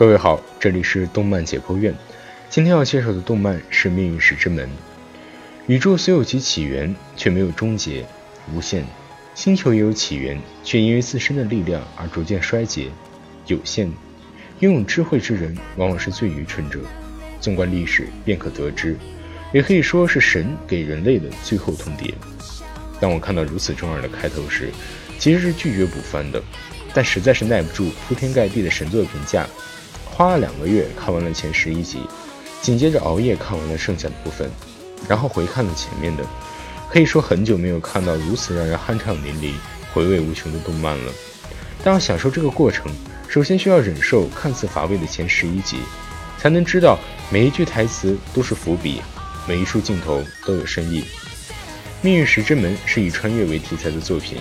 各位好，这里是动漫解剖院。今天要介绍的动漫是《命运石之门》。宇宙虽有其起源，却没有终结，无限；星球也有起源，却因为自身的力量而逐渐衰竭，有限。拥有智慧之人，往往是最愚蠢者。纵观历史，便可得知，也可以说是神给人类的最后通牒。当我看到如此中二的开头时，其实是拒绝补番的，但实在是耐不住铺天盖地的神作评价。花了两个月看完了前十一集，紧接着熬夜看完了剩下的部分，然后回看了前面的，可以说很久没有看到如此让人酣畅淋漓、回味无穷的动漫了。但要享受这个过程，首先需要忍受看似乏味的前十一集，才能知道每一句台词都是伏笔，每一处镜头都有深意。《命运石之门》是以穿越为题材的作品，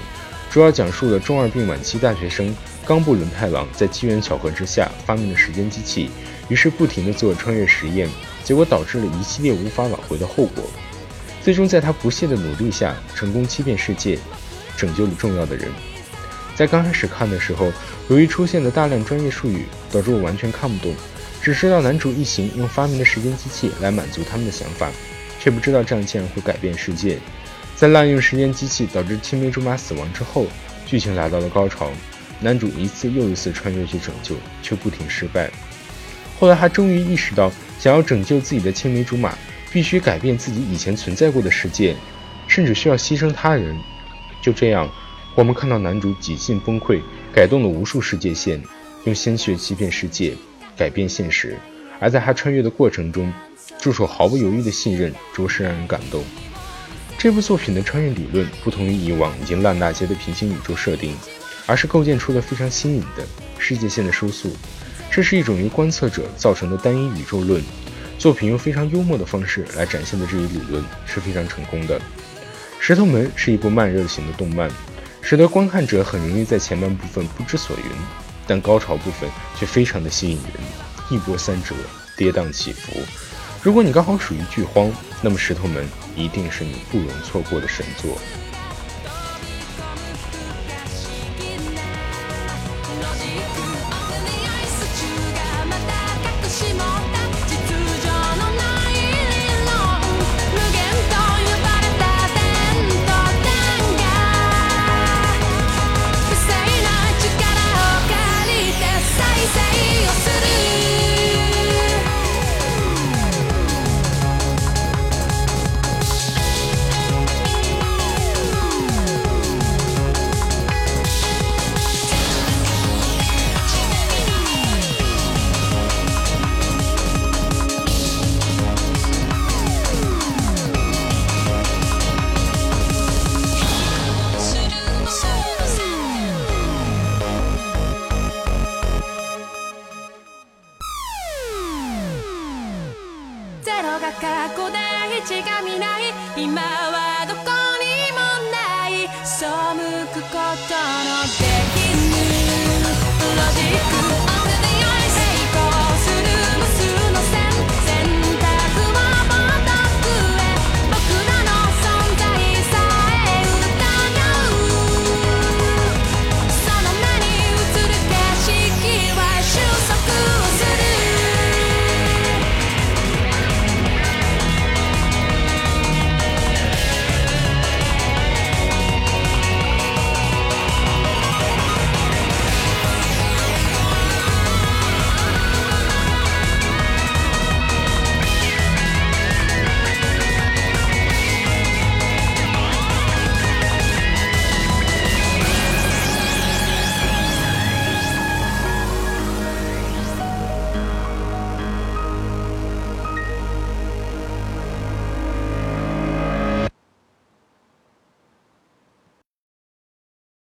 主要讲述了中二病晚期大学生。冈部伦太郎在机缘巧合之下发明了时间机器，于是不停地做穿越实验，结果导致了一系列无法挽回的后果。最终在他不懈的努力下，成功欺骗世界，拯救了重要的人。在刚开始看的时候，由于出现了大量专业术语，导致我完全看不懂，只知道男主一行用发明的时间机器来满足他们的想法，却不知道这样竟然会改变世界。在滥用时间机器导致青梅竹马死亡之后，剧情来到了高潮。男主一次又一次穿越去拯救，却不停失败。后来他终于意识到，想要拯救自己的青梅竹马，必须改变自己以前存在过的世界，甚至需要牺牲他人。就这样，我们看到男主几近崩溃，改动了无数世界线，用鲜血欺骗世界，改变现实。而在他穿越的过程中，助手毫不犹豫的信任，着实让人感动。这部作品的穿越理论不同于以往已经烂大街的平行宇宙设定。而是构建出了非常新颖的世界线的收束，这是一种由观测者造成的单一宇宙论。作品用非常幽默的方式来展现的这一理论是非常成功的。《石头门》是一部慢热型的动漫，使得观看者很容易在前半部分不知所云，但高潮部分却非常的吸引人，一波三折，跌宕起伏。如果你刚好属于剧荒，那么《石头门》一定是你不容错过的神作。ロジックにアイス中がまた隠し持ったゼロが過去違が見ない。今はどこにもない。背くことのできぬロジック。